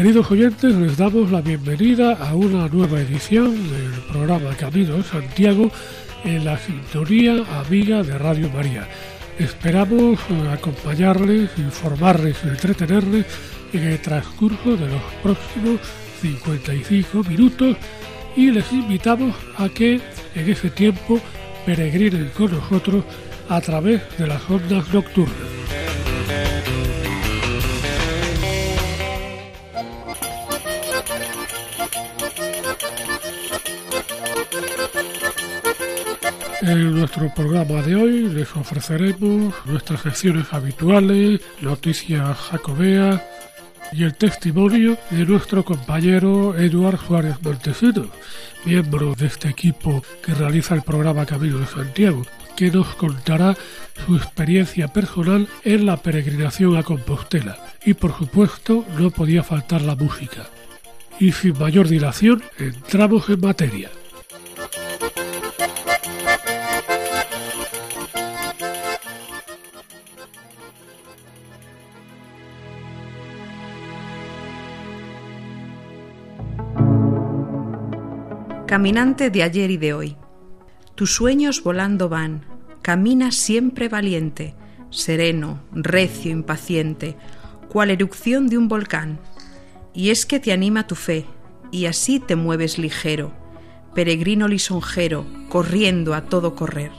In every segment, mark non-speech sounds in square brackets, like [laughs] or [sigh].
Queridos oyentes, les damos la bienvenida a una nueva edición del programa Camino Santiago en la sintonía amiga de Radio María. Esperamos eh, acompañarles, informarles y entretenerles en el transcurso de los próximos 55 minutos y les invitamos a que en ese tiempo peregrinen con nosotros a través de las ondas nocturnas. En nuestro programa de hoy les ofreceremos nuestras secciones habituales, noticias jacobeas y el testimonio de nuestro compañero Eduard Suárez Montesinos, miembro de este equipo que realiza el programa Camino de Santiago, que nos contará su experiencia personal en la peregrinación a Compostela. Y por supuesto no podía faltar la música. Y sin mayor dilación, entramos en materia. Caminante de ayer y de hoy. Tus sueños volando van, caminas siempre valiente, sereno, recio, impaciente, cual erupción de un volcán. Y es que te anima tu fe, y así te mueves ligero, peregrino lisonjero, corriendo a todo correr.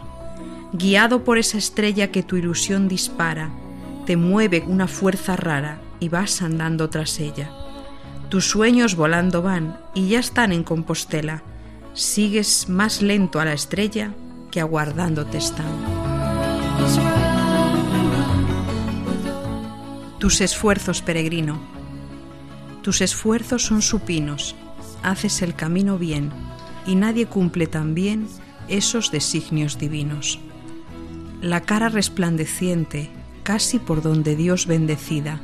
Guiado por esa estrella que tu ilusión dispara, te mueve una fuerza rara y vas andando tras ella. Tus sueños volando van y ya están en Compostela, sigues más lento a la estrella que aguardándote están. Tus esfuerzos, peregrino, tus esfuerzos son supinos, haces el camino bien, y nadie cumple tan bien esos designios divinos. La cara resplandeciente, casi por donde Dios bendecida,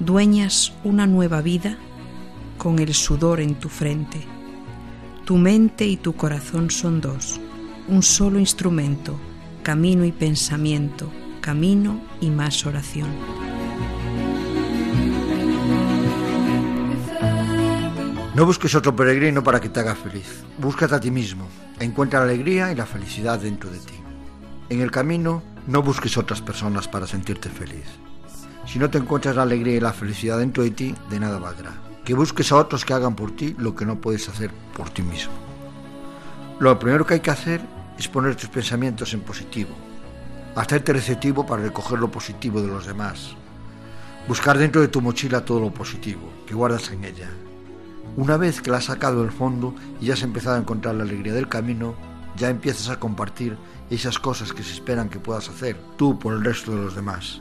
dueñas una nueva vida con el sudor en tu frente tu mente y tu corazón son dos, un solo instrumento, camino y pensamiento, camino y más oración. No busques otro peregrino para que te haga feliz. Búscate a ti mismo. Encuentra la alegría y la felicidad dentro de ti. En el camino, no busques otras personas para sentirte feliz. Si no te encuentras la alegría y la felicidad dentro de ti, de nada valdrá que busques a otros que hagan por ti lo que no puedes hacer por ti mismo. Lo primero que hay que hacer es poner tus pensamientos en positivo, hacerte receptivo para recoger lo positivo de los demás, buscar dentro de tu mochila todo lo positivo que guardas en ella. Una vez que la has sacado del fondo y has empezado a encontrar la alegría del camino, ya empiezas a compartir esas cosas que se esperan que puedas hacer tú por el resto de los demás.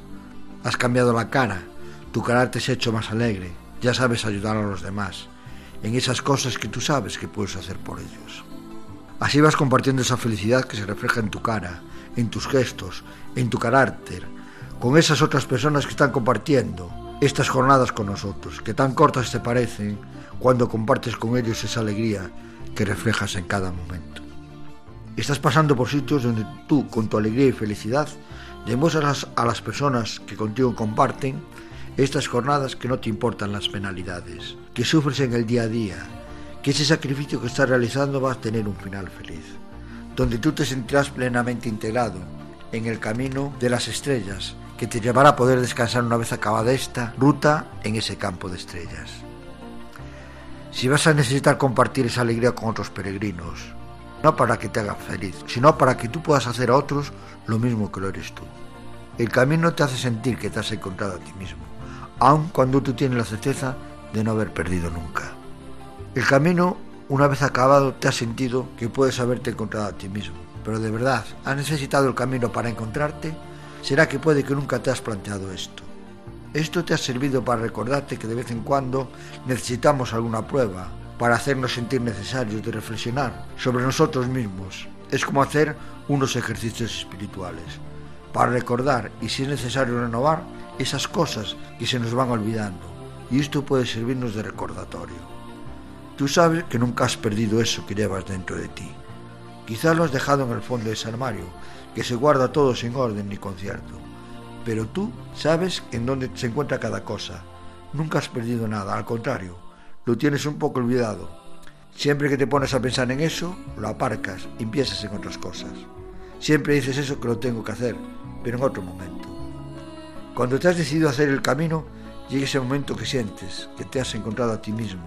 Has cambiado la cara, tu carácter se ha hecho más alegre, ya sabes ayudar a los demás en esas cosas que tú sabes que puedes hacer por ellos. Así vas compartiendo esa felicidad que se refleja en tu cara, en tus gestos, en tu carácter, con esas otras personas que están compartiendo estas jornadas con nosotros, que tan cortas te parecen cuando compartes con ellos esa alegría que reflejas en cada momento. Estás pasando por sitios donde tú, con tu alegría y felicidad, demuestras a las personas que contigo comparten estas jornadas que no te importan las penalidades, que sufres en el día a día, que ese sacrificio que estás realizando va a tener un final feliz, donde tú te sentirás plenamente integrado en el camino de las estrellas que te llevará a poder descansar una vez acabada esta ruta en ese campo de estrellas. Si vas a necesitar compartir esa alegría con otros peregrinos, no para que te haga feliz, sino para que tú puedas hacer a otros lo mismo que lo eres tú. El camino te hace sentir que te has encontrado a ti mismo aun cuando tú tienes la certeza de no haber perdido nunca. El camino, una vez acabado, te has sentido que puedes haberte encontrado a ti mismo, pero de verdad, ¿has necesitado el camino para encontrarte? ¿Será que puede que nunca te has planteado esto? Esto te ha servido para recordarte que de vez en cuando necesitamos alguna prueba, para hacernos sentir necesarios de reflexionar sobre nosotros mismos. Es como hacer unos ejercicios espirituales, para recordar y si es necesario renovar esas cosas que se nos van olvidando. Y esto puede servirnos de recordatorio. Tú sabes que nunca has perdido eso que llevas dentro de ti. Quizás lo has dejado en el fondo de ese armario, que se guarda todo sin orden ni concierto. Pero tú sabes en dónde se encuentra cada cosa. Nunca has perdido nada, al contrario, lo tienes un poco olvidado. Siempre que te pones a pensar en eso, lo aparcas y piensas en otras cosas. Siempre dices eso que lo tengo que hacer, pero en otro momento. Cuando te has decidido hacer el camino, llega ese momento que sientes, que te has encontrado a ti mismo.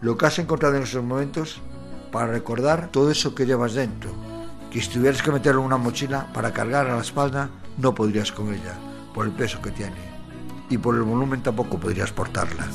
Lo que has encontrado en esos momentos para recordar todo eso que llevas dentro, que si tuvieras que meterlo en una mochila para cargar a la espalda, no podrías con ella, por el peso que tiene, y por el volumen tampoco podrías portarla.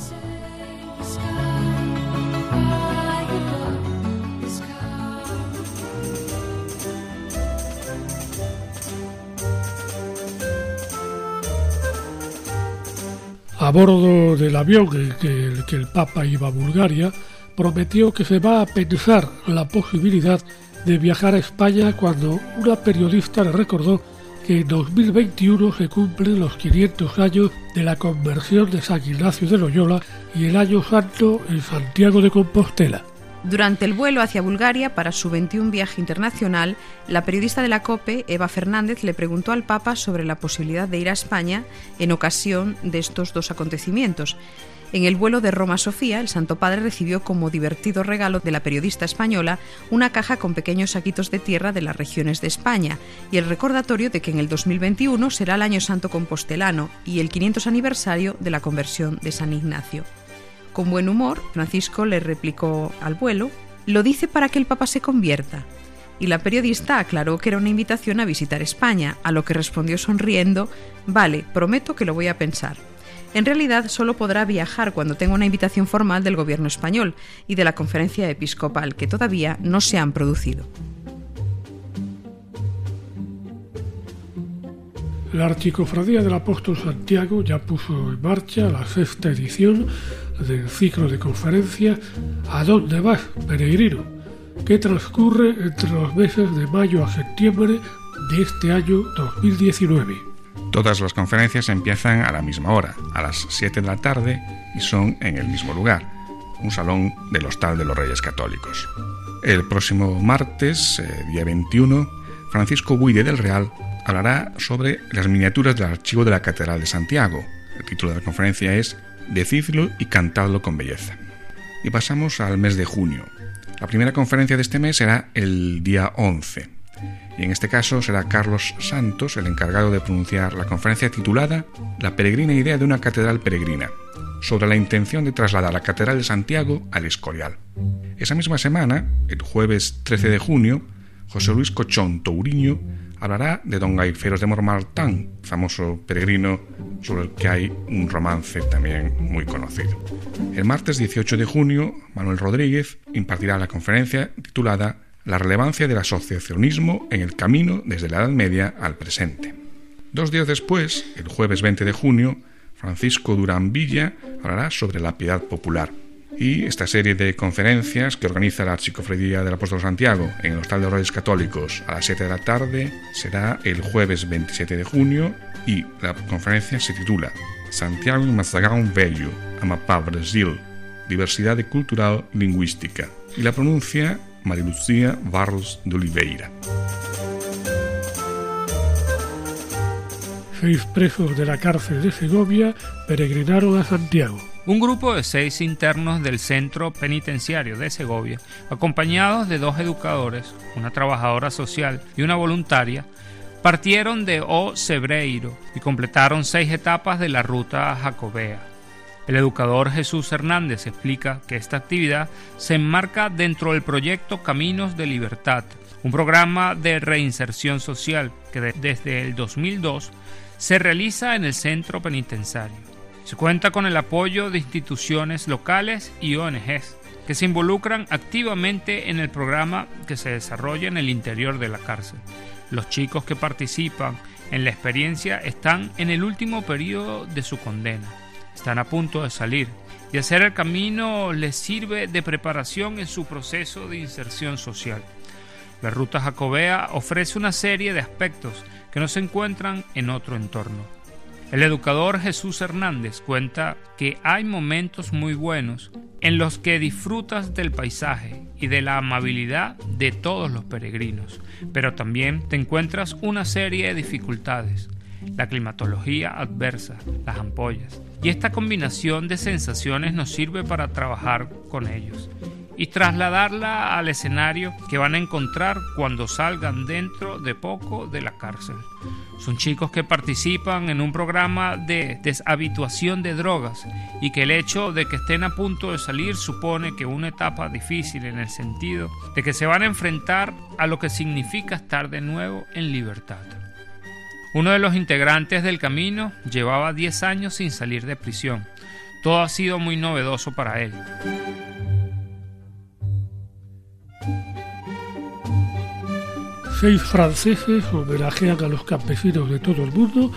A bordo del avión en que que el Papa iba a Bulgaria, prometió que se va a pensar la posibilidad de viajar a España cuando una periodista le recordó que en 2021 se cumplen los 500 años de la conversión de San Ignacio de Loyola y el año santo en Santiago de Compostela. Durante el vuelo hacia Bulgaria para su 21 viaje internacional, la periodista de la COPE, Eva Fernández, le preguntó al Papa sobre la posibilidad de ir a España en ocasión de estos dos acontecimientos. En el vuelo de Roma a Sofía, el Santo Padre recibió como divertido regalo de la periodista española una caja con pequeños saquitos de tierra de las regiones de España y el recordatorio de que en el 2021 será el Año Santo Compostelano y el 500 aniversario de la conversión de San Ignacio. Con buen humor, Francisco le replicó al vuelo, lo dice para que el Papa se convierta. Y la periodista aclaró que era una invitación a visitar España, a lo que respondió sonriendo, vale, prometo que lo voy a pensar. En realidad solo podrá viajar cuando tenga una invitación formal del gobierno español y de la conferencia episcopal, que todavía no se han producido. La Archicofradía del Apóstol Santiago ya puso en marcha la sexta edición del ciclo de conferencias ¿A dónde vas, peregrino?, que transcurre entre los meses de mayo a septiembre de este año 2019. Todas las conferencias empiezan a la misma hora, a las 7 de la tarde, y son en el mismo lugar, un salón del Hostal de los Reyes Católicos. El próximo martes, eh, día 21, Francisco Buide del Real hablará sobre las miniaturas del archivo de la Catedral de Santiago. El título de la conferencia es Decidlo y cantadlo con belleza. Y pasamos al mes de junio. La primera conferencia de este mes será el día 11 y en este caso será Carlos Santos el encargado de pronunciar la conferencia titulada La peregrina idea de una catedral peregrina, sobre la intención de trasladar la Catedral de Santiago al Escorial. Esa misma semana, el jueves 13 de junio, José Luis Cochón Touriño hablará de Don Gaiferos de Mormaltán, famoso peregrino sobre el que hay un romance también muy conocido. El martes 18 de junio, Manuel Rodríguez impartirá la conferencia titulada la relevancia del asociacionismo en el camino desde la Edad Media al presente. Dos días después, el jueves 20 de junio, Francisco Durán Villa hablará sobre la piedad popular. Y esta serie de conferencias que organiza la Archicofradía del Apóstol Santiago en el Hostal de Reyes Católicos a las 7 de la tarde será el jueves 27 de junio y la conferencia se titula Santiago y Mazagão Velho, Amapá, Brasil, Diversidad Cultural Lingüística y la pronuncia María Lucía Barros de Oliveira. Seis presos de la cárcel de Segovia peregrinaron a Santiago. Un grupo de seis internos del centro penitenciario de Segovia, acompañados de dos educadores, una trabajadora social y una voluntaria, partieron de O Cebreiro y completaron seis etapas de la ruta jacobea el educador Jesús Hernández explica que esta actividad se enmarca dentro del proyecto Caminos de Libertad, un programa de reinserción social que desde el 2002 se realiza en el centro penitenciario. Se cuenta con el apoyo de instituciones locales y ONGs. que se involucran activamente en el programa que se desarrolla en el interior de la cárcel. Los chicos que participan en la experiencia están en el último periodo de su condena, están a punto de salir y hacer el camino les sirve de preparación en su proceso de inserción social. La ruta jacobea ofrece una serie de aspectos que no se encuentran en otro entorno. El educador Jesús Hernández cuenta que hay momentos muy buenos en los que disfrutas del paisaje y de la amabilidad de todos los peregrinos, pero también te encuentras una serie de dificultades, la climatología adversa, las ampollas, y esta combinación de sensaciones nos sirve para trabajar con ellos y trasladarla al escenario que van a encontrar cuando salgan dentro de poco de la cárcel. Son chicos que participan en un programa de deshabituación de drogas y que el hecho de que estén a punto de salir supone que una etapa difícil en el sentido de que se van a enfrentar a lo que significa estar de nuevo en libertad. Uno de los integrantes del camino llevaba 10 años sin salir de prisión. Todo ha sido muy novedoso para él. Seis franceses homenajean a los campesinos de todo el mundo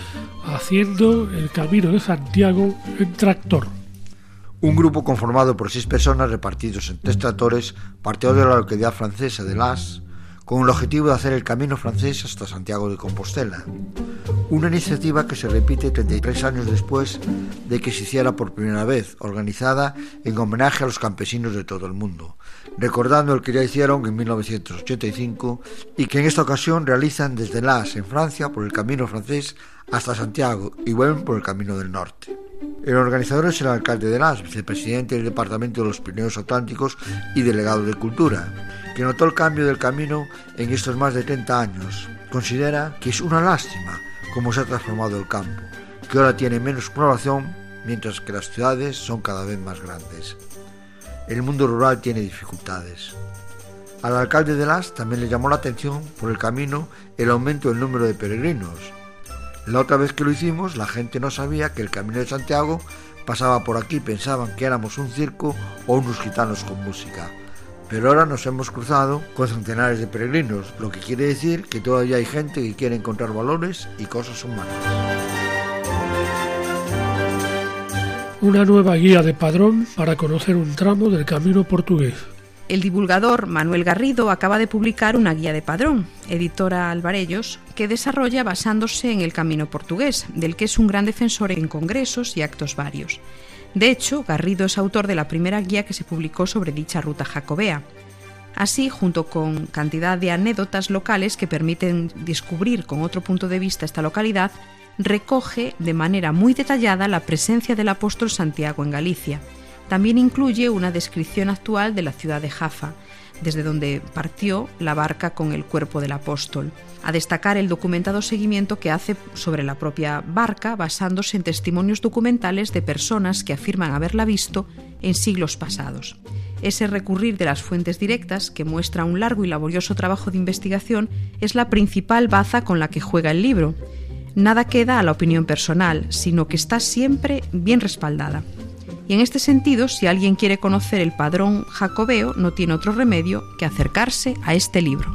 haciendo el Camino de Santiago en tractor. Un grupo conformado por seis personas repartidos en tres tractores partió de la localidad francesa de Las con el objetivo de hacer el camino francés hasta Santiago de Compostela. Una iniciativa que se repite 33 años después de que se hiciera por primera vez, organizada en homenaje a los campesinos de todo el mundo, recordando el que ya hicieron en 1985 y que en esta ocasión realizan desde Las, en Francia, por el camino francés hasta Santiago y vuelven por el camino del norte. El organizador es el alcalde de Las, vicepresidente del Departamento de los Pirineos Atlánticos y delegado de Cultura que notó el cambio del camino en estos más de 30 años. Considera que es una lástima cómo se ha transformado el campo, que ahora tiene menos población mientras que las ciudades son cada vez más grandes. El mundo rural tiene dificultades. Al alcalde de Las también le llamó la atención por el camino el aumento del número de peregrinos. La otra vez que lo hicimos, la gente no sabía que el camino de Santiago pasaba por aquí, pensaban que éramos un circo o unos gitanos con música pero ahora nos hemos cruzado con centenares de peregrinos, lo que quiere decir que todavía hay gente que quiere encontrar valores y cosas humanas. Una nueva guía de padrón para conocer un tramo del camino portugués. El divulgador Manuel Garrido acaba de publicar una guía de padrón, editora Alvarellos, que desarrolla basándose en el camino portugués, del que es un gran defensor en congresos y actos varios. De hecho, Garrido es autor de la primera guía que se publicó sobre dicha ruta jacobea. Así, junto con cantidad de anécdotas locales que permiten descubrir con otro punto de vista esta localidad, recoge de manera muy detallada la presencia del apóstol Santiago en Galicia. También incluye una descripción actual de la ciudad de Jaffa, desde donde partió la barca con el cuerpo del apóstol, a destacar el documentado seguimiento que hace sobre la propia barca basándose en testimonios documentales de personas que afirman haberla visto en siglos pasados. Ese recurrir de las fuentes directas, que muestra un largo y laborioso trabajo de investigación, es la principal baza con la que juega el libro. Nada queda a la opinión personal, sino que está siempre bien respaldada. Y en este sentido, si alguien quiere conocer el padrón jacobeo, no tiene otro remedio que acercarse a este libro.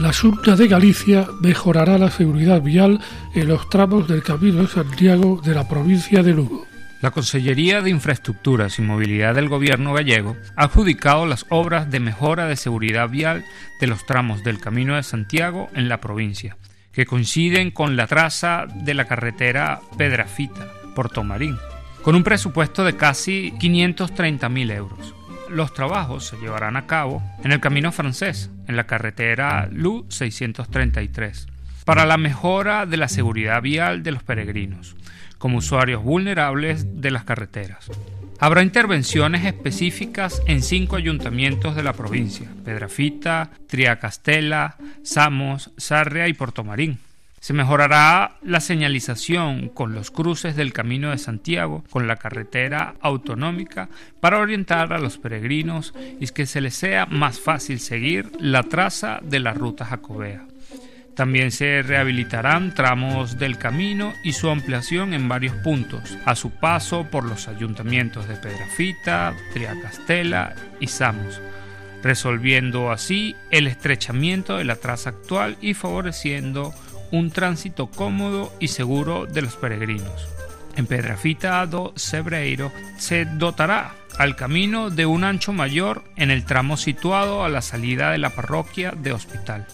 La Junta de Galicia mejorará la seguridad vial en los tramos del Camino de Santiago de la provincia de Lugo. La Consellería de Infraestructuras y Movilidad del Gobierno gallego ha adjudicado las obras de mejora de seguridad vial de los tramos del Camino de Santiago en la provincia que coinciden con la traza de la carretera Pedrafita, Porto Marín, con un presupuesto de casi 530.000 euros. Los trabajos se llevarán a cabo en el camino francés, en la carretera LU 633, para la mejora de la seguridad vial de los peregrinos, como usuarios vulnerables de las carreteras. Habrá intervenciones específicas en cinco ayuntamientos de la provincia, Pedrafita, Triacastela, Samos, Sarria y Portomarín. Se mejorará la señalización con los cruces del Camino de Santiago con la carretera autonómica para orientar a los peregrinos y que se les sea más fácil seguir la traza de la ruta jacobea. También se rehabilitarán tramos del camino y su ampliación en varios puntos, a su paso por los ayuntamientos de Pedrafita, Triacastela y Samos, resolviendo así el estrechamiento de la traza actual y favoreciendo un tránsito cómodo y seguro de los peregrinos. En Pedrafita do Sebreiro se dotará al camino de un ancho mayor en el tramo situado a la salida de la parroquia de Hospital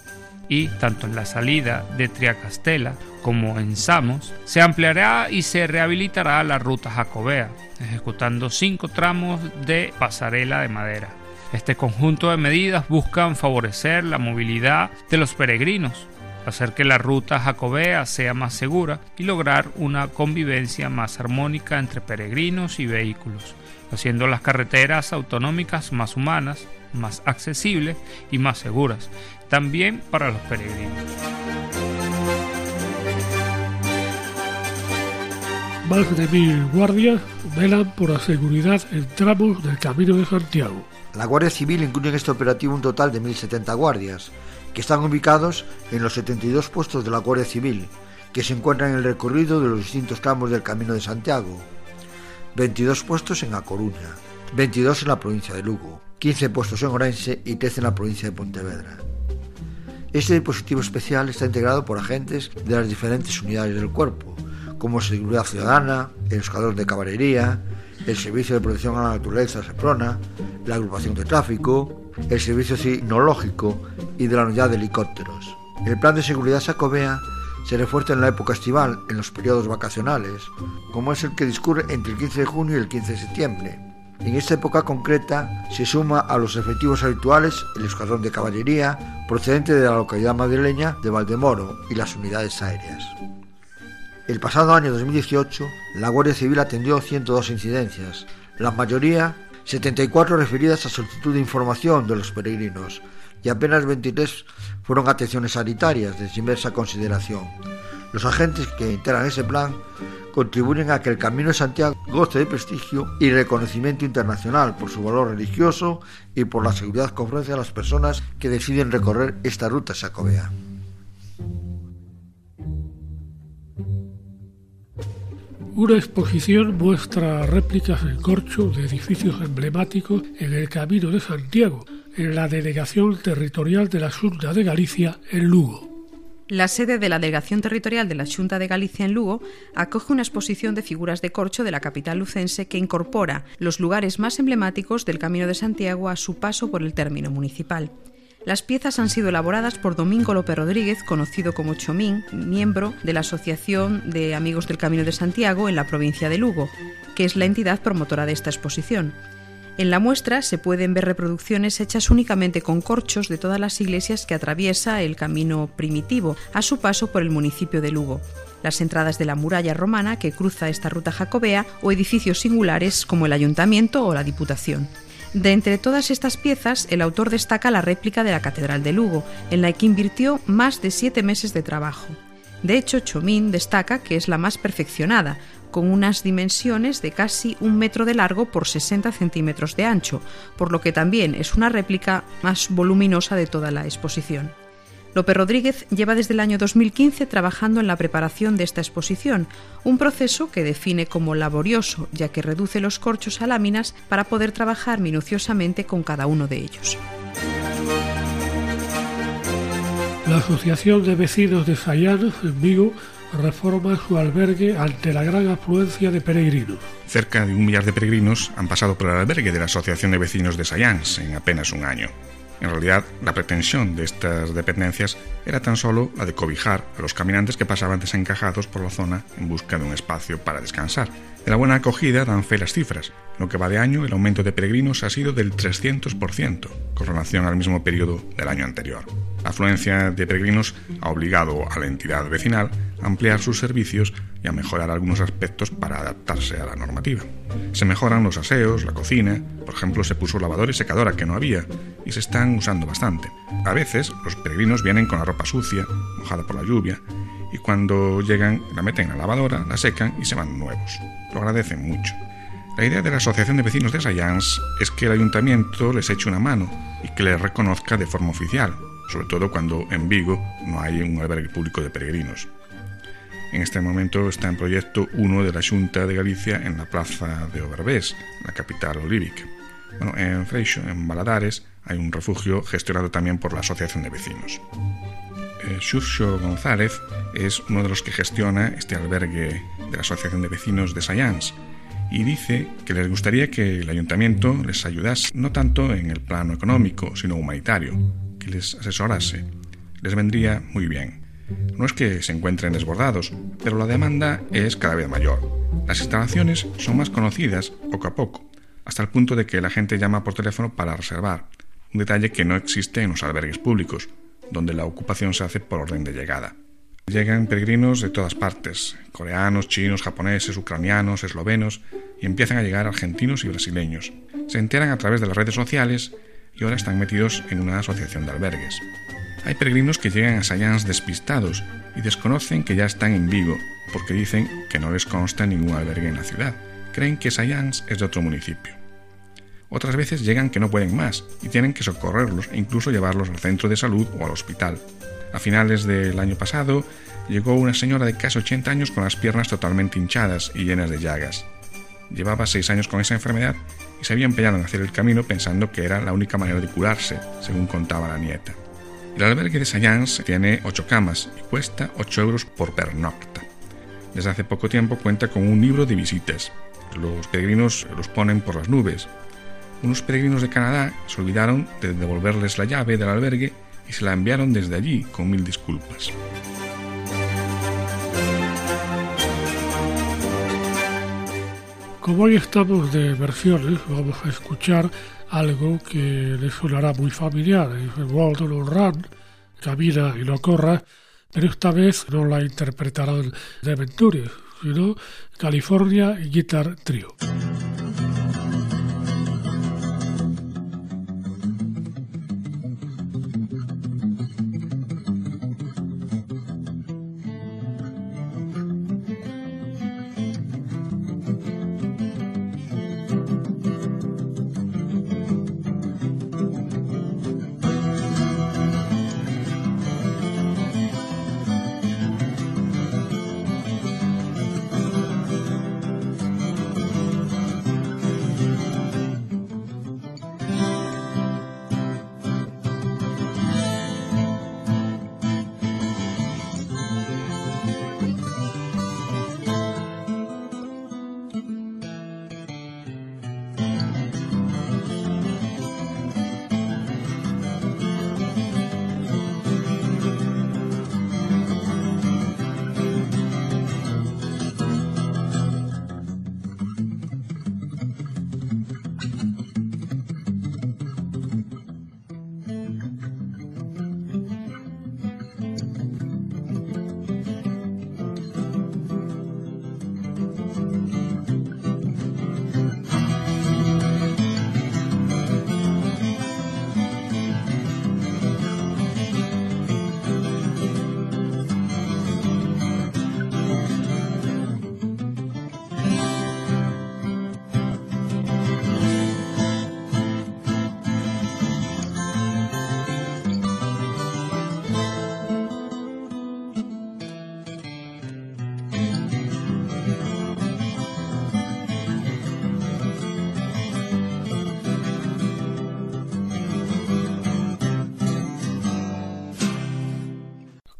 y tanto en la salida de Triacastela como en Samos, se ampliará y se rehabilitará la ruta jacobea, ejecutando cinco tramos de pasarela de madera. Este conjunto de medidas buscan favorecer la movilidad de los peregrinos, hacer que la ruta jacobea sea más segura y lograr una convivencia más armónica entre peregrinos y vehículos, haciendo las carreteras autonómicas más humanas, más accesibles y más seguras, también para los peregrinos. Más de mil guardias velan por la seguridad en tramos del Camino de Santiago. La Guardia Civil incluye en este operativo un total de 1.070 guardias, que están ubicados en los 72 puestos de la Guardia Civil, que se encuentran en el recorrido de los distintos tramos del Camino de Santiago. 22 puestos en A Coruña, 22 en la provincia de Lugo, 15 puestos en Orense y 13 en la provincia de Pontevedra. Este dispositivo especial está integrado por agentes de las diferentes unidades del cuerpo, como Seguridad Ciudadana, el Escuadrón de Caballería, el Servicio de Protección a la Naturaleza SEPRONA, la Agrupación de Tráfico, el Servicio Sinológico y de la Unidad de Helicópteros. El plan de seguridad Sacobea se refuerza en la época estival, en los periodos vacacionales, como es el que discurre entre el 15 de junio y el 15 de septiembre, en esta época concreta se suma a los efectivos habituales el escuadrón de caballería procedente de la localidad madrileña de Valdemoro y las unidades aéreas. El pasado año 2018, la Guardia Civil atendió 102 incidencias, la mayoría 74 referidas a solicitud de información de los peregrinos y apenas 23 fueron atenciones sanitarias de inversa consideración. Los agentes que integran ese plan contribuyen a que el Camino de Santiago goce de prestigio y reconocimiento internacional por su valor religioso y por la seguridad que ofrece a las personas que deciden recorrer esta ruta sacobea. Una exposición muestra réplicas en corcho de edificios emblemáticos en el Camino de Santiago, en la Delegación Territorial de la Junta de Galicia, en Lugo. La sede de la Delegación Territorial de la Junta de Galicia en Lugo acoge una exposición de figuras de corcho de la capital lucense que incorpora los lugares más emblemáticos del Camino de Santiago a su paso por el término municipal. Las piezas han sido elaboradas por Domingo López Rodríguez, conocido como Chomín, miembro de la Asociación de Amigos del Camino de Santiago en la provincia de Lugo, que es la entidad promotora de esta exposición. En la muestra se pueden ver reproducciones hechas únicamente con corchos de todas las iglesias que atraviesa el camino primitivo a su paso por el municipio de Lugo las entradas de la muralla romana que cruza esta ruta jacobea o edificios singulares como el ayuntamiento o la diputación. De entre todas estas piezas, el autor destaca la réplica de la Catedral de Lugo, en la que invirtió más de siete meses de trabajo. De hecho, Chomín destaca que es la más perfeccionada, con unas dimensiones de casi un metro de largo por 60 centímetros de ancho, por lo que también es una réplica más voluminosa de toda la exposición. López Rodríguez lleva desde el año 2015 trabajando en la preparación de esta exposición, un proceso que define como laborioso, ya que reduce los corchos a láminas para poder trabajar minuciosamente con cada uno de ellos. La Asociación de Vecinos de Sayán, en Vigo, reforma su albergue ante la gran afluencia de peregrinos. Cerca de un millar de peregrinos han pasado por el albergue de la Asociación de Vecinos de Sayans en apenas un año. En realidad, la pretensión de estas dependencias era tan solo la de cobijar a los caminantes que pasaban desencajados por la zona en busca de un espacio para descansar. De la buena acogida dan fe las cifras. En lo que va de año, el aumento de peregrinos ha sido del 300%, con relación al mismo periodo del año anterior. La afluencia de peregrinos ha obligado a la entidad vecinal a ampliar sus servicios y a mejorar algunos aspectos para adaptarse a la normativa. Se mejoran los aseos, la cocina, por ejemplo se puso lavadora y secadora que no había y se están usando bastante. A veces los peregrinos vienen con la ropa sucia, mojada por la lluvia, y cuando llegan la meten en la lavadora, la secan y se van nuevos. Lo agradecen mucho. La idea de la Asociación de Vecinos de Sayans es que el ayuntamiento les eche una mano y que les reconozca de forma oficial sobre todo cuando en Vigo no hay un albergue público de peregrinos. En este momento está en proyecto uno de la Junta de Galicia en la plaza de Oberbés, la capital olívica. Bueno, en Freixo, en Baladares, hay un refugio gestionado también por la Asociación de Vecinos. Eh, Xurxo González es uno de los que gestiona este albergue de la Asociación de Vecinos de Sayans y dice que les gustaría que el ayuntamiento les ayudase no tanto en el plano económico, sino humanitario, que les asesorase. Les vendría muy bien. No es que se encuentren desbordados, pero la demanda es cada vez mayor. Las instalaciones son más conocidas poco a poco, hasta el punto de que la gente llama por teléfono para reservar, un detalle que no existe en los albergues públicos, donde la ocupación se hace por orden de llegada. Llegan peregrinos de todas partes, coreanos, chinos, japoneses, ucranianos, eslovenos, y empiezan a llegar argentinos y brasileños. Se enteran a través de las redes sociales y ahora están metidos en una asociación de albergues. Hay peregrinos que llegan a Sayans despistados y desconocen que ya están en Vigo, porque dicen que no les consta ningún albergue en la ciudad. Creen que Sayans es de otro municipio. Otras veces llegan que no pueden más y tienen que socorrerlos e incluso llevarlos al centro de salud o al hospital. A finales del año pasado llegó una señora de casi 80 años con las piernas totalmente hinchadas y llenas de llagas. Llevaba seis años con esa enfermedad y se había empeñado en hacer el camino pensando que era la única manera de curarse, según contaba la nieta. El albergue de Sayans tiene ocho camas y cuesta 8 euros por pernocta. Desde hace poco tiempo cuenta con un libro de visitas. Los peregrinos los ponen por las nubes. Unos peregrinos de Canadá se olvidaron de devolverles la llave del albergue y se la enviaron desde allí con mil disculpas. Como hoy estamos de versiones, vamos a escuchar algo que les sonará muy familiar, World on Run, Camina y no corra, pero esta vez no la interpretarán de Ventures, sino California Guitar Trio.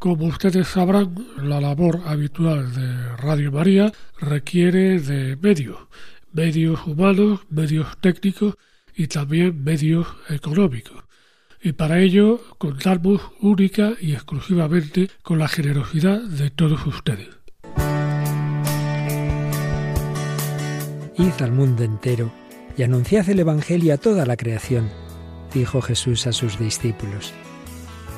Como ustedes sabrán, la labor habitual de Radio María requiere de medios, medios humanos, medios técnicos y también medios económicos. Y para ello contamos única y exclusivamente con la generosidad de todos ustedes. Id al mundo entero y anunciad el Evangelio a toda la creación, dijo Jesús a sus discípulos.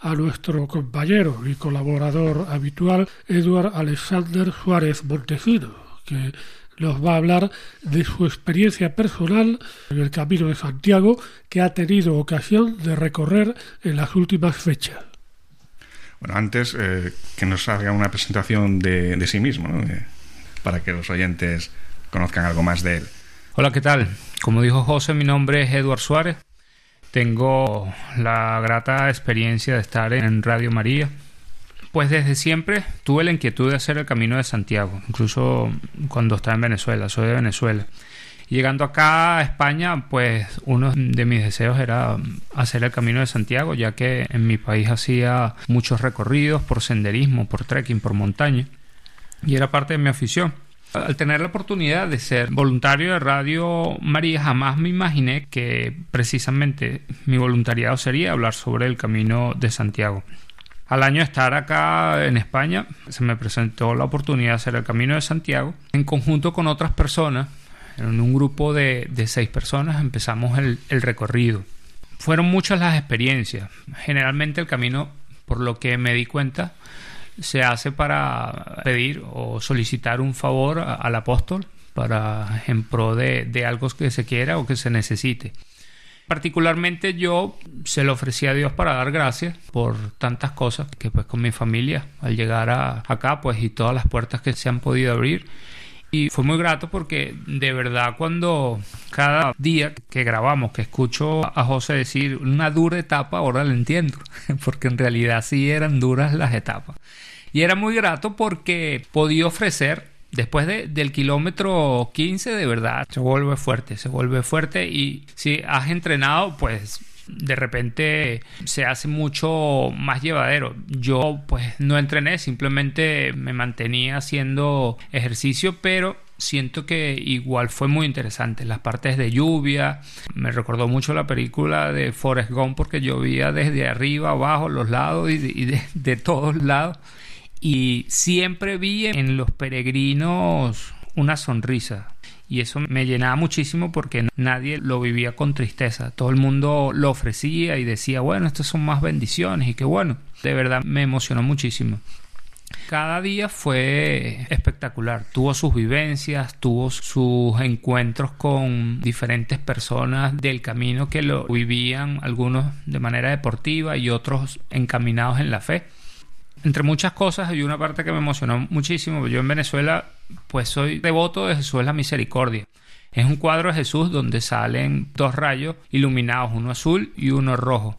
a nuestro compañero y colaborador habitual, Eduard Alexander Suárez Montesino, que nos va a hablar de su experiencia personal en el Camino de Santiago que ha tenido ocasión de recorrer en las últimas fechas. Bueno, antes eh, que nos haga una presentación de, sí mismo, eh, para que los oyentes conozcan algo más de él. Hola, ¿qué tal? Como dijo José, mi nombre es Eduard Suárez. Tengo la grata experiencia de estar en Radio María. Pues desde siempre tuve la inquietud de hacer el Camino de Santiago, incluso cuando estaba en Venezuela, soy de Venezuela. Llegando acá a España, pues uno de mis deseos era hacer el Camino de Santiago, ya que en mi país hacía muchos recorridos por senderismo, por trekking, por montaña, y era parte de mi afición. Al tener la oportunidad de ser voluntario de Radio María, jamás me imaginé que precisamente mi voluntariado sería hablar sobre el Camino de Santiago. Al año de estar acá en España, se me presentó la oportunidad de hacer el Camino de Santiago en conjunto con otras personas en un grupo de, seis personas empezamos el, recorrido. Fueron muchas las experiencias. Generalmente el camino, por lo que me di cuenta, se hace para pedir o solicitar un favor al apóstol para en pro de, de, algo que se quiera o que se necesite. Particularmente yo se lo ofrecí a Dios para dar gracias por tantas cosas que pues con mi familia al llegar a, acá pues y todas las puertas que se han podido abrir y fue muy grato porque de verdad cuando cada día que grabamos, que escucho a José decir una dura etapa, ahora lo entiendo, [laughs] porque en realidad sí eran duras las etapas. Y era muy grato porque podía ofrecer después del kilómetro 15 de verdad se vuelve fuerte, se vuelve fuerte y si has entrenado pues de repente se hace mucho más llevadero. Yo pues no entrené, simplemente me mantenía haciendo ejercicio, pero siento que igual fue muy interesante. Las partes de lluvia, me recordó mucho la película de Forrest Gump porque llovía desde arriba, abajo, los lados y de, de todos lados. Y siempre vi en los peregrinos una sonrisa y eso me llenaba muchísimo porque nadie lo vivía con tristeza. Todo el mundo lo ofrecía y decía, bueno, estas son más bendiciones y qué bueno. De verdad me emocionó muchísimo. Cada día fue espectacular. Tuvo sus vivencias, tuvo sus encuentros con diferentes personas del camino que lo vivían, algunos de manera deportiva y otros encaminados en la fe entre muchas cosas, hay una parte que me emocionó muchísimo. Yo en Venezuela, pues soy devoto de Jesús la Misericordia. Es un cuadro de Jesús donde salen dos rayos iluminados, uno azul y uno rojo.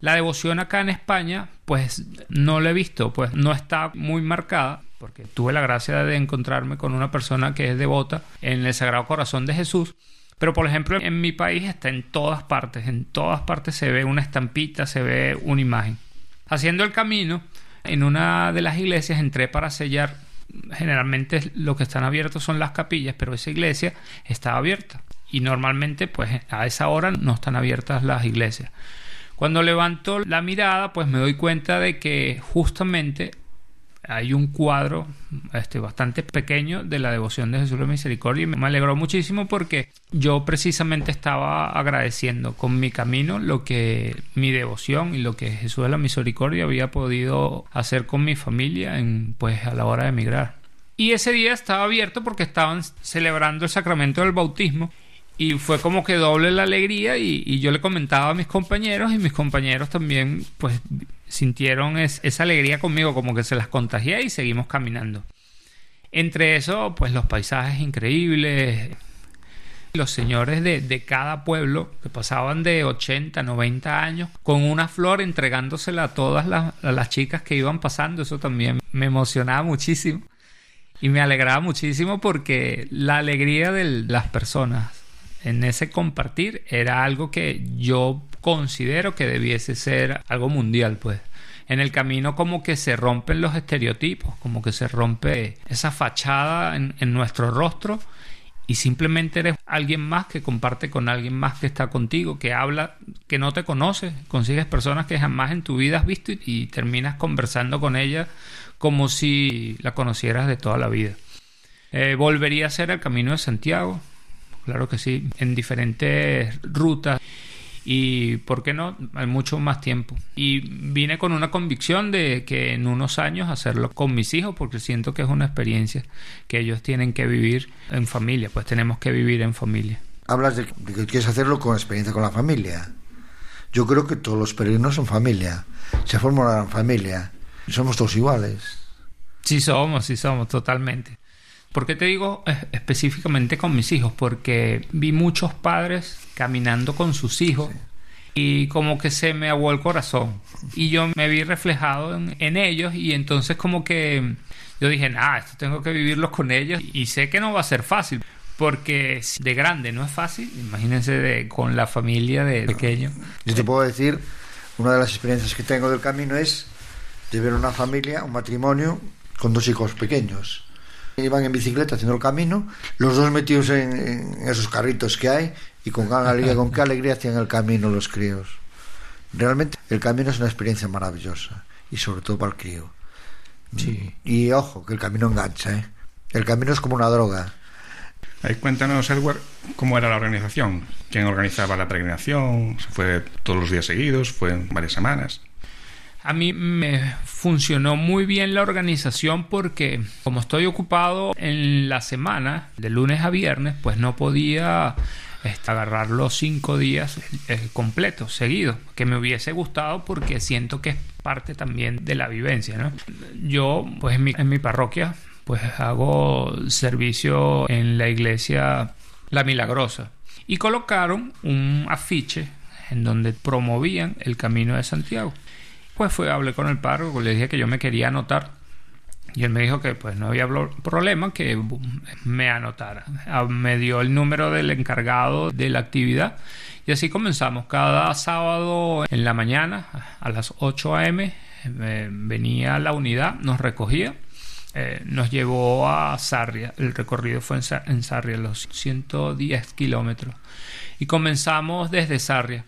La devoción acá en España, pues no la he visto, pues no está muy marcada, porque tuve la gracia de encontrarme con una persona que es devota en el Sagrado Corazón de Jesús. Pero por ejemplo, en mi país está en todas partes, en todas partes se ve una estampita, se ve una imagen. Haciendo el camino, en una de las iglesias entré para sellar. Generalmente lo que están abiertos son las capillas, pero esa iglesia estaba abierta. Y normalmente, pues a esa hora no están abiertas las iglesias. Cuando levanto la mirada, pues me doy cuenta de que justamente hay un cuadro este, bastante pequeño de la devoción de Jesús de Misericordia y me alegró muchísimo porque yo precisamente estaba agradeciendo con mi camino lo que mi devoción y lo que Jesús de la Misericordia había podido hacer con mi familia en, pues, a la hora de emigrar. Y ese día estaba abierto porque estaban celebrando el sacramento del bautismo y fue como que doble la alegría y, yo le comentaba a mis compañeros y mis compañeros también pues sintieron esa alegría conmigo como que se las contagié y seguimos caminando. Entre eso pues los paisajes increíbles, los señores de, cada pueblo que pasaban de 80, 90 años con una flor entregándosela a todas las chicas que iban pasando, eso también me emocionaba muchísimo y me alegraba muchísimo porque la alegría de las personas en ese compartir era algo que yo considero que debiese ser algo mundial, pues. en el camino como que se rompen los estereotipos, como que se rompe esa fachada en, nuestro rostro y simplemente eres alguien más que comparte con alguien más que está contigo, que habla, que no te conoce, consigues personas que jamás en tu vida has visto y, terminas conversando con ella como si la conocieras de toda la vida. Eh, volvería a ser el Camino de Santiago, claro que sí, en diferentes rutas y, ¿por qué no?, hay mucho más tiempo. Y vine con una convicción de que en unos años hacerlo con mis hijos, porque siento que es una experiencia que ellos tienen que vivir en familia, pues tenemos que vivir en familia. Hablas de, que quieres hacerlo con experiencia con la familia. Yo creo que todos los peregrinos son familia, se forma una familia, somos todos iguales. Sí somos, sí somos, totalmente. ¿Por qué te digo específicamente con mis hijos? Porque vi muchos padres caminando con sus hijos y como que se me aguó el corazón. Y yo me vi reflejado en, ellos y entonces como que yo dije, ah, esto tengo que vivirlo con ellos y sé que no va a ser fácil. Porque de grande no es fácil, imagínense con la familia de pequeño. Yo te puedo decir, una de las experiencias que tengo del camino es de ver una familia, un matrimonio con dos hijos pequeños iban en bicicleta haciendo el camino, los dos metidos en, esos carritos que hay y con qué alegría, con qué alegría hacían el camino los críos. Realmente el camino es una experiencia maravillosa y sobre todo para el crío. Y ojo, que el camino engancha, ¿eh? El camino es como una droga. Ahí cuéntanos, Edward, cómo era la organización. ¿Quién organizaba la peregrinación? ¿Fue todos los días seguidos? ¿Fue en varias semanas? A mí me funcionó muy bien la organización porque como estoy ocupado en la semana, de lunes a viernes, pues no podía este, agarrar los cinco días eh, completos, seguidos, que me hubiese gustado porque siento que es parte también de la vivencia. ¿no? Yo, pues en mi, en mi parroquia, pues hago servicio en la iglesia La Milagrosa y colocaron un afiche en donde promovían el Camino de Santiago. Pues fue, hablé con el párroco, le dije que yo me quería anotar. Y él me dijo que pues no había problema, que me anotara. Ah, me dio el número del encargado de la actividad. Y así comenzamos. Cada sábado en la mañana, a las 8 a.m., eh, venía la unidad, nos recogía. Eh, nos llevó a Sarria. El recorrido fue en, Sarria, los 110 kilómetros. Y comenzamos desde Sarria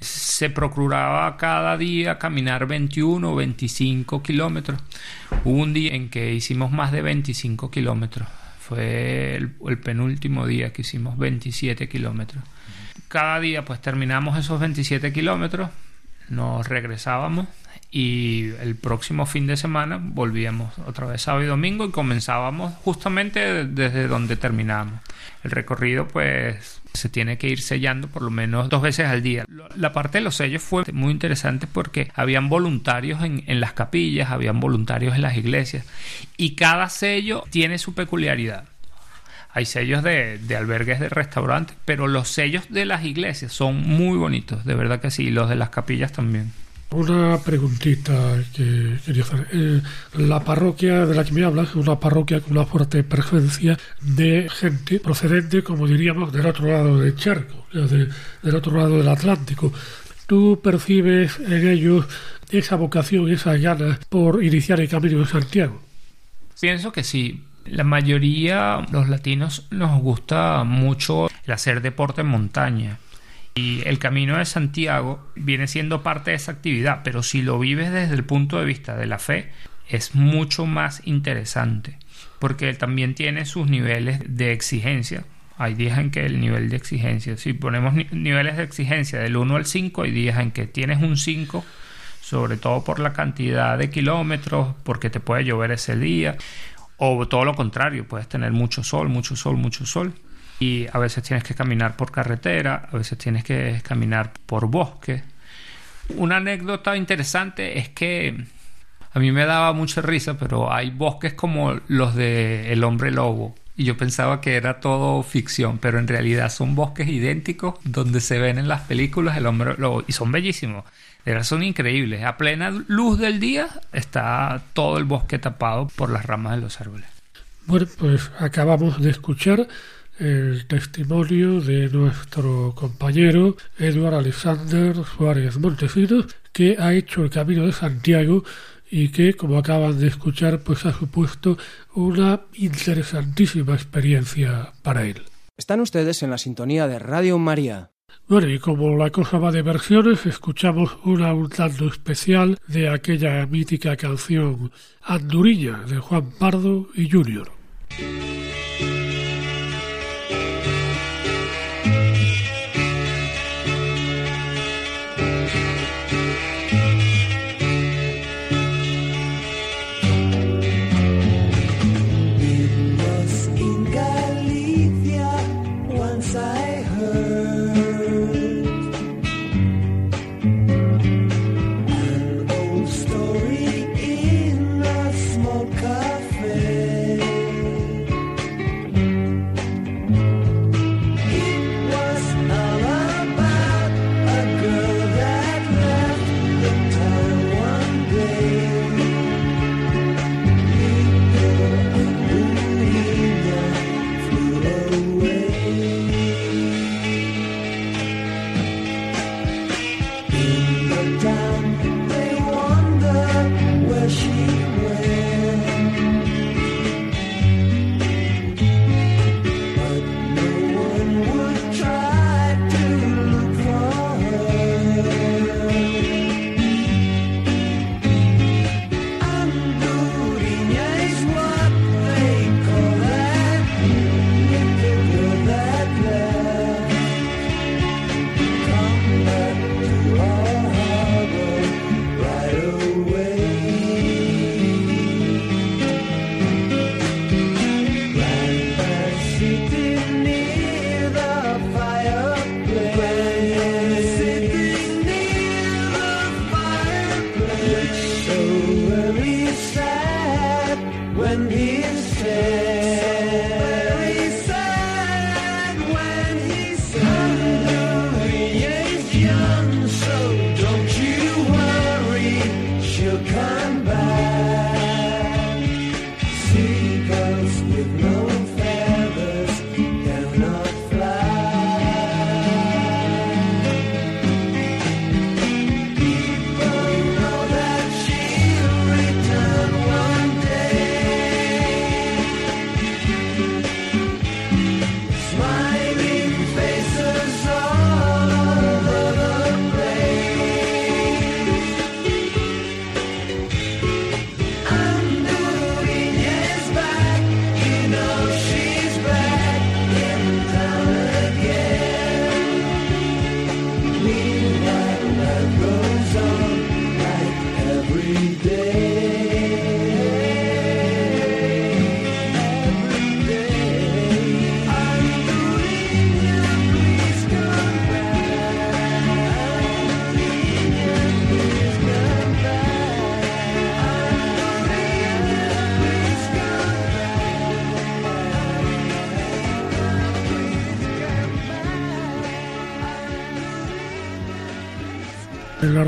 se procuraba cada día caminar 21 o 25 kilómetros. Hubo un día en que hicimos más de 25 kilómetros. Fue el, penúltimo día que hicimos 27 kilómetros. Cada día pues terminamos esos 27 kilómetros, nos regresábamos y el próximo fin de semana volvíamos otra vez sábado y domingo y comenzábamos justamente desde donde terminamos. El recorrido pues se tiene que ir sellando por lo menos dos veces al día. La parte de los sellos fue muy interesante porque habían voluntarios en, en las capillas, habían voluntarios en las iglesias y cada sello tiene su peculiaridad hay sellos de, de, albergues de restaurantes, pero los sellos de las iglesias son muy bonitos, de verdad que sí, y los de las capillas también. Una preguntita que quería hacer. Eh, la parroquia de la que me hablas es una parroquia con una fuerte presencia de gente procedente, como diríamos, del otro lado del charco, del otro lado del Atlántico. ¿Tú percibes en ellos esa vocación, esa ganas por iniciar el camino de Santiago? Pienso que sí. La mayoría, los latinos, nos gusta mucho el hacer deporte en montaña y el camino de Santiago viene siendo parte de esa actividad, pero si lo vives desde el punto de vista de la fe, es mucho más interesante, porque él también tiene sus niveles de exigencia. Hay días en que el nivel de exigencia, si ponemos niveles de exigencia del 1 al 5, hay días en que tienes un 5, sobre todo por la cantidad de kilómetros, porque te puede llover ese día, o todo lo contrario, puedes tener mucho sol, mucho sol, mucho sol y a veces tienes que caminar por carretera, a veces tienes que caminar por bosque. Una anécdota interesante es que a mí me daba mucha risa, pero hay bosques como los de El hombre lobo. Y yo pensaba que era todo ficción, pero en realidad son bosques idénticos donde se ven en las películas El hombre lobo. Y son bellísimos. Son increíbles. A plena luz del día está todo el bosque tapado por las ramas de los árboles. Bueno, pues acabamos de escuchar el testimonio de nuestro compañero Eduardo Alexander Suárez Montesinos, que ha hecho el Camino de Santiago y que, como acaban de escuchar, pues ha supuesto una interesantísima experiencia para él. Están ustedes en la sintonía de Radio María. Bueno, y como la cosa va de versiones, escuchamos una un tanto especial de aquella mítica canción Anduriña de Juan Pardo y Junior.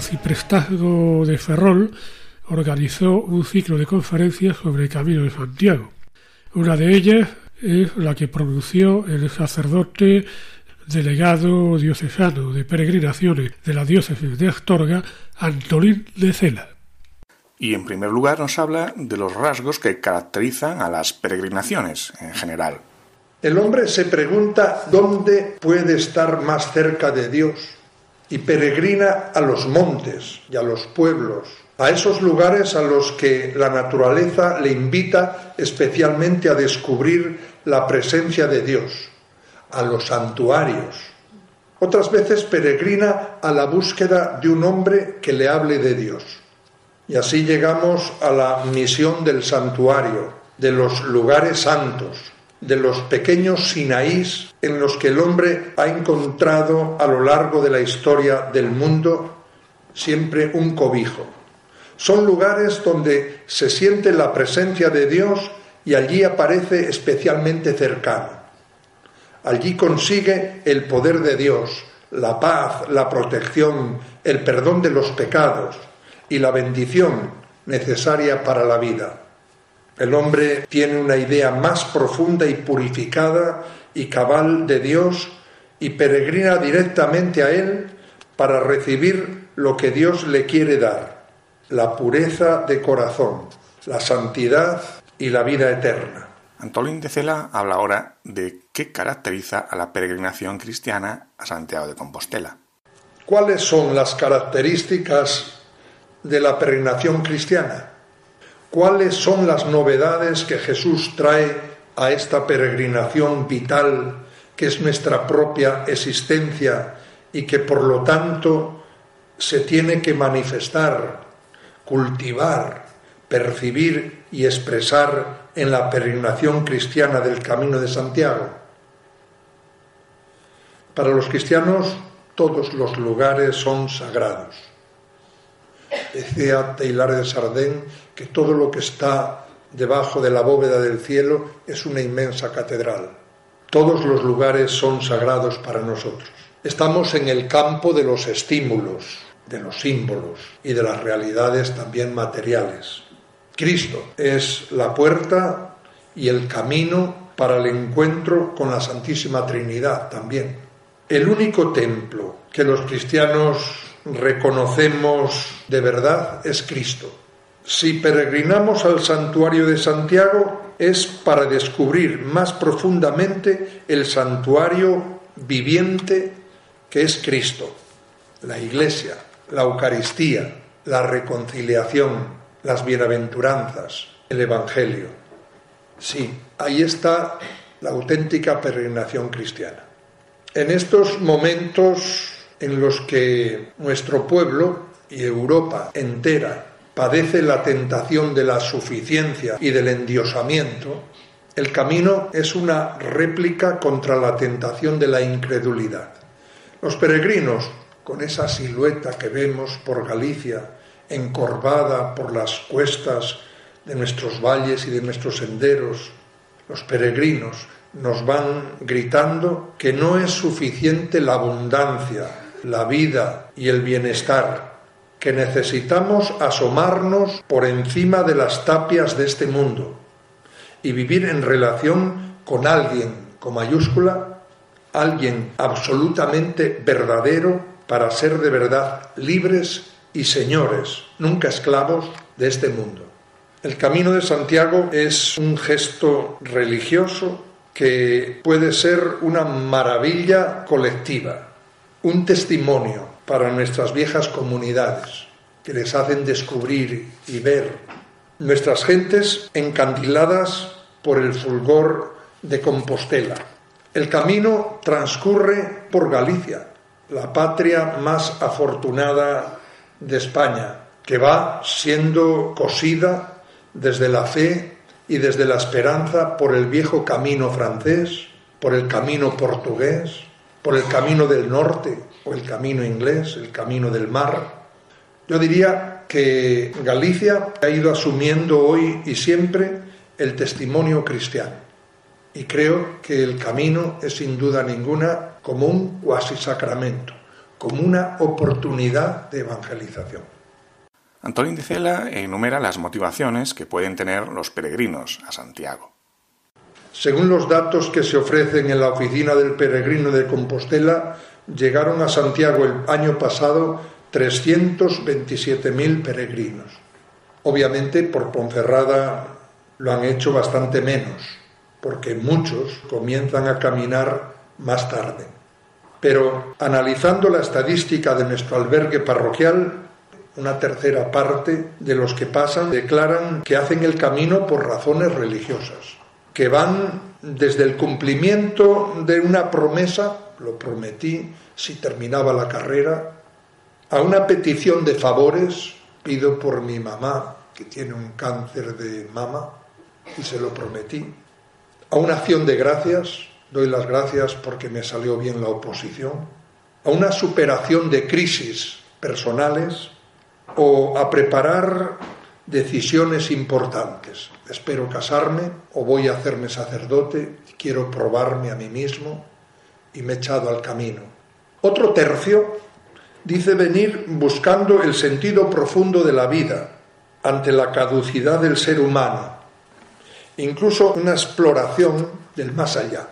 Arciprestazgo de Ferrol organizó un ciclo de conferencias sobre el Camino de Santiago. Una de ellas es la que pronunció el sacerdote delegado diocesano de peregrinaciones de la diócesis de Astorga, Antolín de Cela. Y en primer lugar nos habla de los rasgos que caracterizan a las peregrinaciones en general. El hombre se pregunta dónde puede estar más cerca de Dios y peregrina a los montes y a los pueblos, a esos lugares a los que la naturaleza le invita especialmente a descubrir la presencia de Dios, a los santuarios. Otras veces peregrina a la búsqueda de un hombre que le hable de Dios. Y así llegamos a la misión del santuario, de los lugares santos, de los pequeños Sinaís en los que el hombre ha encontrado a lo largo de la historia del mundo siempre un cobijo. Son lugares donde se siente la presencia de Dios y allí aparece especialmente cercano. Allí consigue el poder de Dios, la paz, la protección, el perdón de los pecados y la bendición necesaria para la vida. El hombre tiene una idea más profunda y purificada y cabal de Dios y peregrina directamente a Él para recibir lo que Dios le quiere dar, la pureza de corazón, la santidad y la vida eterna. Antolín de Cela habla ahora de qué caracteriza a la peregrinación cristiana a Santiago de Compostela. ¿Cuáles son las características de la peregrinación cristiana? ¿Cuáles son las novedades que Jesús trae a esta peregrinación vital que es nuestra propia existencia y que por lo tanto se tiene que manifestar, cultivar, percibir y expresar en la peregrinación cristiana del Camino de Santiago. Para los cristianos todos los lugares son sagrados. Decía de Sardén que todo lo que está debajo de la bóveda del cielo es una inmensa catedral. Todos los lugares son sagrados para nosotros. Estamos en el campo de los estímulos, de los símbolos y de las realidades también materiales. Cristo es la puerta y el camino para el encuentro con la Santísima Trinidad también. El único templo que los cristianos reconocemos de verdad es Cristo. Si peregrinamos al santuario de Santiago es para descubrir más profundamente el santuario viviente que es Cristo, la Iglesia, la Eucaristía, la reconciliación, las bienaventuranzas, el Evangelio. Sí, ahí está la auténtica peregrinación cristiana. En estos momentos en los que nuestro pueblo y Europa entera padece la tentación de la suficiencia y del endiosamiento, el camino es una réplica contra la tentación de la incredulidad. Los peregrinos, con esa silueta que vemos por Galicia, encorvada por las cuestas de nuestros valles y de nuestros senderos, los peregrinos nos van gritando que no es suficiente la abundancia, la vida y el bienestar, que necesitamos asomarnos por encima de las tapias de este mundo y vivir en relación con alguien con mayúscula, alguien absolutamente verdadero para ser de verdad libres y señores, nunca esclavos de este mundo. El camino de Santiago es un gesto religioso que puede ser una maravilla colectiva, un testimonio para nuestras viejas comunidades que les hacen descubrir y ver nuestras gentes encandiladas por el fulgor de Compostela. El camino transcurre por Galicia, la patria más afortunada de España, que va siendo cosida desde la fe y desde la esperanza por el viejo camino francés, por el camino portugués, por el camino del norte o el camino inglés, el camino del mar. Yo diría que Galicia ha ido asumiendo hoy y siempre el testimonio cristiano. Y creo que el camino es sin duda ninguna como un cuasi sacramento como una oportunidad de evangelización. Antolín de Cela enumera las motivaciones que pueden tener los peregrinos a Santiago. Según los datos que se ofrecen en la oficina del peregrino de Compostela, llegaron a Santiago el año pasado 327.000 peregrinos. Obviamente por Ponferrada lo han hecho bastante menos, porque muchos comienzan a caminar más tarde. Pero analizando la estadística de nuestro albergue parroquial, una tercera parte de los que pasan declaran que hacen el camino por razones religiosas, que van desde el cumplimiento de una promesa, lo prometí si terminaba la carrera, a una petición de favores, pido por mi mamá, que tiene un cáncer de mama, y se lo prometí, a una acción de gracias, doy las gracias porque me salió bien la oposición, a una superación de crisis personales o a preparar decisiones importantes. Espero casarme o voy a hacerme sacerdote, quiero probarme a mí mismo y me he echado al camino. Otro tercio dice venir buscando el sentido profundo de la vida ante la caducidad del ser humano, incluso una exploración del más allá.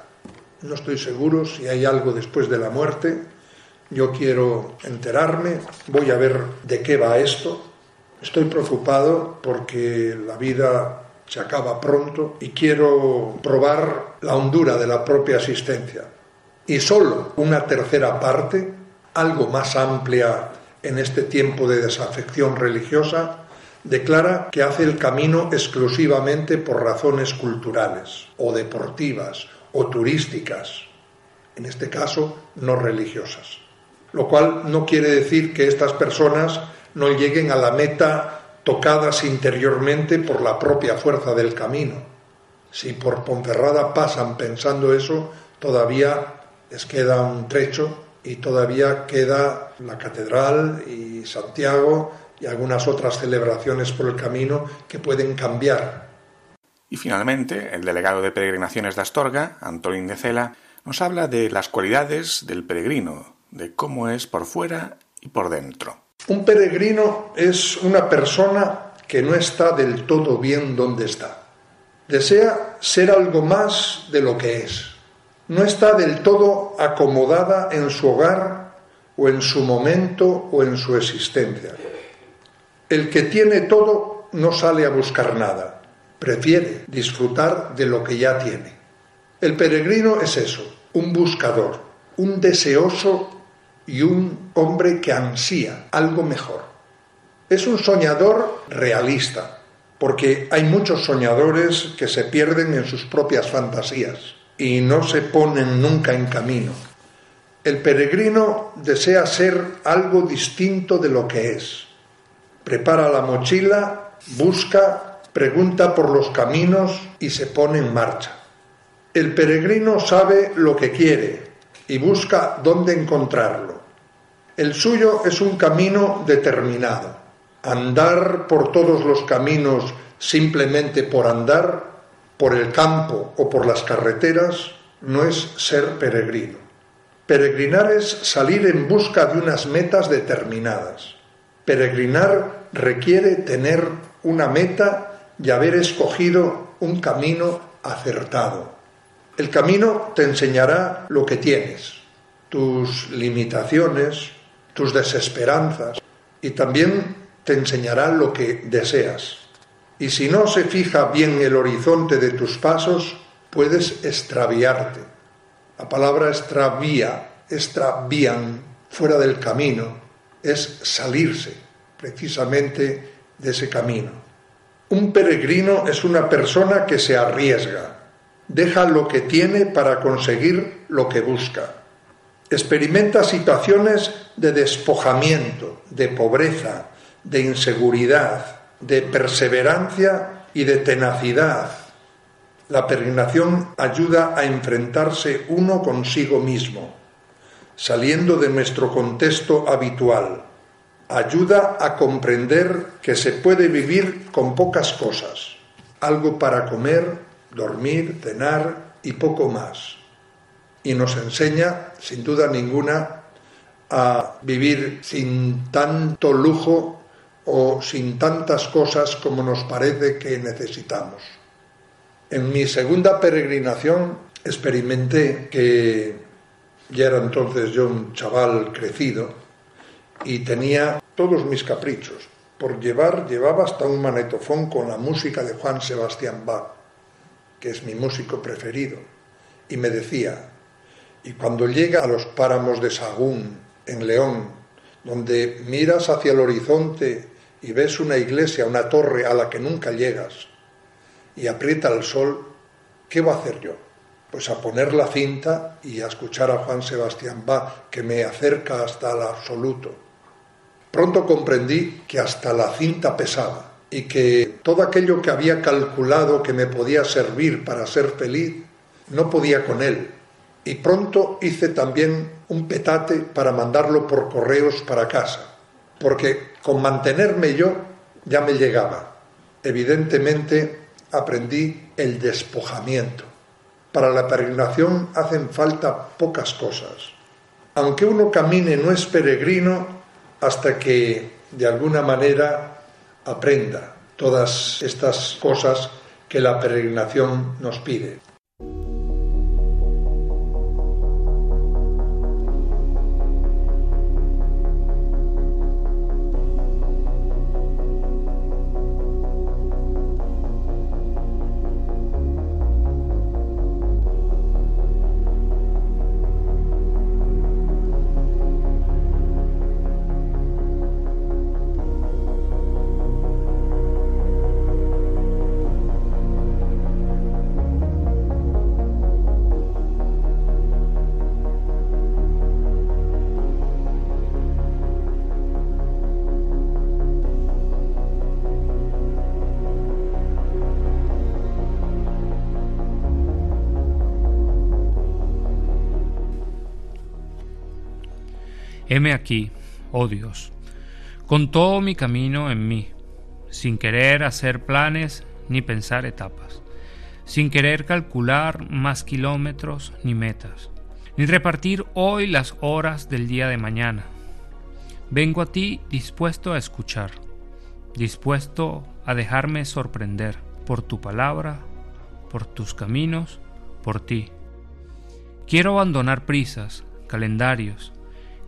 No estoy seguro si hay algo después de la muerte, yo quiero enterarme, voy a ver de qué va esto. Estoy preocupado porque la vida se acaba pronto y quiero probar la hondura de la propia existencia. Y solo una tercera parte, algo más amplia en este tiempo de desafección religiosa, declara que hace el camino exclusivamente por razones culturales o deportivas o turísticas, en este caso no religiosas. Lo cual no quiere decir que estas personas no lleguen a la meta tocadas interiormente por la propia fuerza del camino. Si por Ponferrada pasan pensando eso, todavía les queda un trecho y todavía queda la catedral y Santiago y algunas otras celebraciones por el camino que pueden cambiar. Y finalmente, el delegado de peregrinaciones de Astorga, Antolín de Cela, nos habla de las cualidades del peregrino, de cómo es por fuera y por dentro. Un peregrino es una persona que no está del todo bien donde está. Desea ser algo más de lo que es. No está del todo acomodada en su hogar o en su momento o en su existencia. El que tiene todo no sale a buscar nada, prefiere disfrutar de lo que ya tiene. El peregrino es eso, un buscador, un deseoso y un hombre que ansía algo mejor. Es un soñador realista, porque hay muchos soñadores que se pierden en sus propias fantasías y no se ponen nunca en camino. El peregrino desea ser algo distinto de lo que es prepara la mochila, busca, pregunta por los caminos y se pone en marcha. El peregrino sabe lo que quiere y busca dónde encontrarlo. El suyo es un camino determinado. Andar por todos los caminos simplemente por andar, por el campo o por las carreteras, no es ser peregrino. Peregrinar es salir en busca de unas metas determinadas. Peregrinar requiere tener una meta y haber escogido un camino acertado. El camino te enseñará lo que tienes, tus limitaciones, tus desesperanzas y también te enseñará lo que deseas. Y si no se fija bien el horizonte de tus pasos, puedes extraviarte. La palabra extravía, extravían, fuera del camino, es salirse precisamente de ese camino. Un peregrino es una persona que se arriesga, deja lo que tiene para conseguir lo que busca. Experimenta situaciones de despojamiento, de pobreza, de inseguridad, de perseverancia y de tenacidad. La peregrinación ayuda a enfrentarse uno consigo mismo, saliendo de nuestro contexto habitual. Ayuda a comprender que se puede vivir con pocas cosas, algo para comer, dormir, cenar y poco más. Y nos enseña, sin duda ninguna, a vivir sin tanto lujo o sin tantas cosas como nos parece que necesitamos. En mi segunda peregrinación experimenté que ya era entonces yo un chaval crecido y tenía todos mis caprichos. Por llevar, llevaba hasta un manetofón con la música de Juan Sebastián Bach, que es mi músico preferido. Y me decía, y cuando llega a los páramos de Sagún, en León, donde miras hacia el horizonte y ves una iglesia, una torre a la que nunca llegas, y aprieta el sol, ¿qué va a hacer yo? pues a poner la cinta y a escuchar a Juan Sebastián Bach, que me acerca hasta el absoluto. Pronto comprendí que hasta la cinta pesaba y que todo aquello que había calculado que me podía servir para ser feliz, no podía con él. Y pronto hice también un petate para mandarlo por correos para casa, porque con mantenerme yo ya me llegaba. Evidentemente aprendí el despojamiento para la peregrinación hacen falta pocas cosas. Aunque uno camine no es peregrino hasta que de alguna manera aprenda todas estas cosas que la peregrinación nos pide. Heme aquí, oh Dios, con todo mi camino en mí, sin querer hacer planes ni pensar etapas, sin querer calcular más kilómetros ni metas, ni repartir hoy las horas del día de mañana. Vengo a ti dispuesto a escuchar, dispuesto a dejarme sorprender por tu palabra, por tus caminos, por ti. Quiero abandonar prisas, calendarios.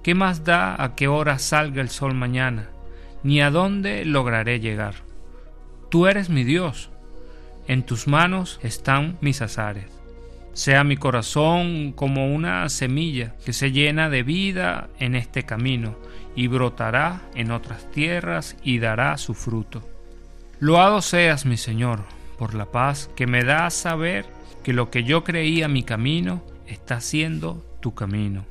¿Qué más da a qué hora salga el sol mañana? Ni a dónde lograré llegar. Tú eres mi Dios. En tus manos están mis azares. Sea mi corazón como una semilla que se llena de vida en este camino y brotará en otras tierras y dará su fruto. Loado seas, mi Señor, por la paz que me da saber que lo que yo creía mi camino está siendo tu camino.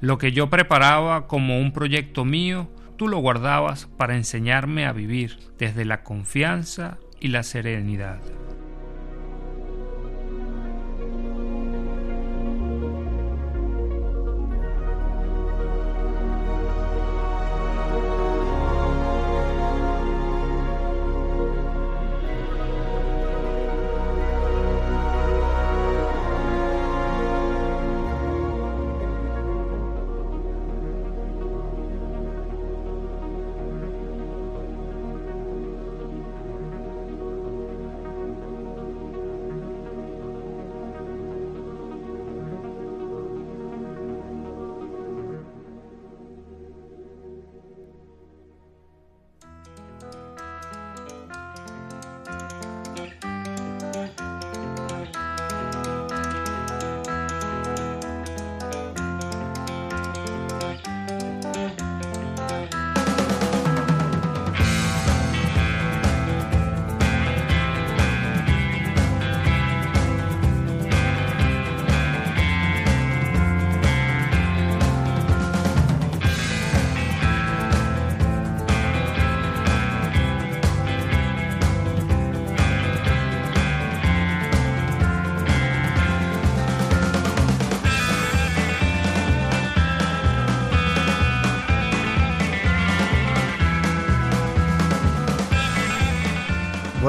Lo que yo preparaba como un proyecto mío, tú lo guardabas para enseñarme a vivir desde la confianza y la serenidad.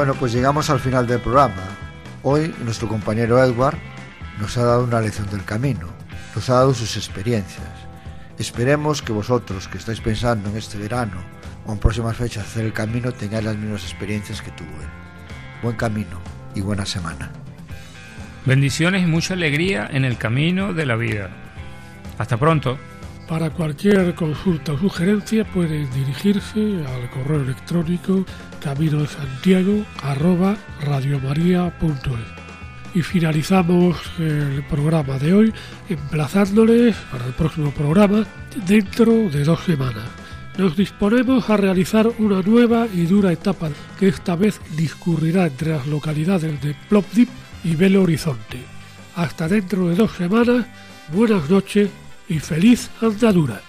Bueno, pues llegamos al final del programa. Hoy nuestro compañero Edward nos ha dado una lección del camino, nos ha dado sus experiencias. Esperemos que vosotros que estáis pensando en este verano o en próximas fechas hacer el camino tengáis las mismas experiencias que tuve. Buen camino y buena semana. Bendiciones y mucha alegría en el camino de la vida. Hasta pronto. Para cualquier consulta o sugerencia pueden dirigirse al correo electrónico camino de Santiago Y finalizamos el programa de hoy emplazándoles para el próximo programa dentro de dos semanas. Nos disponemos a realizar una nueva y dura etapa que esta vez discurrirá entre las localidades de Plopdip y Belo Horizonte. Hasta dentro de dos semanas, buenas noches y feliz andadura.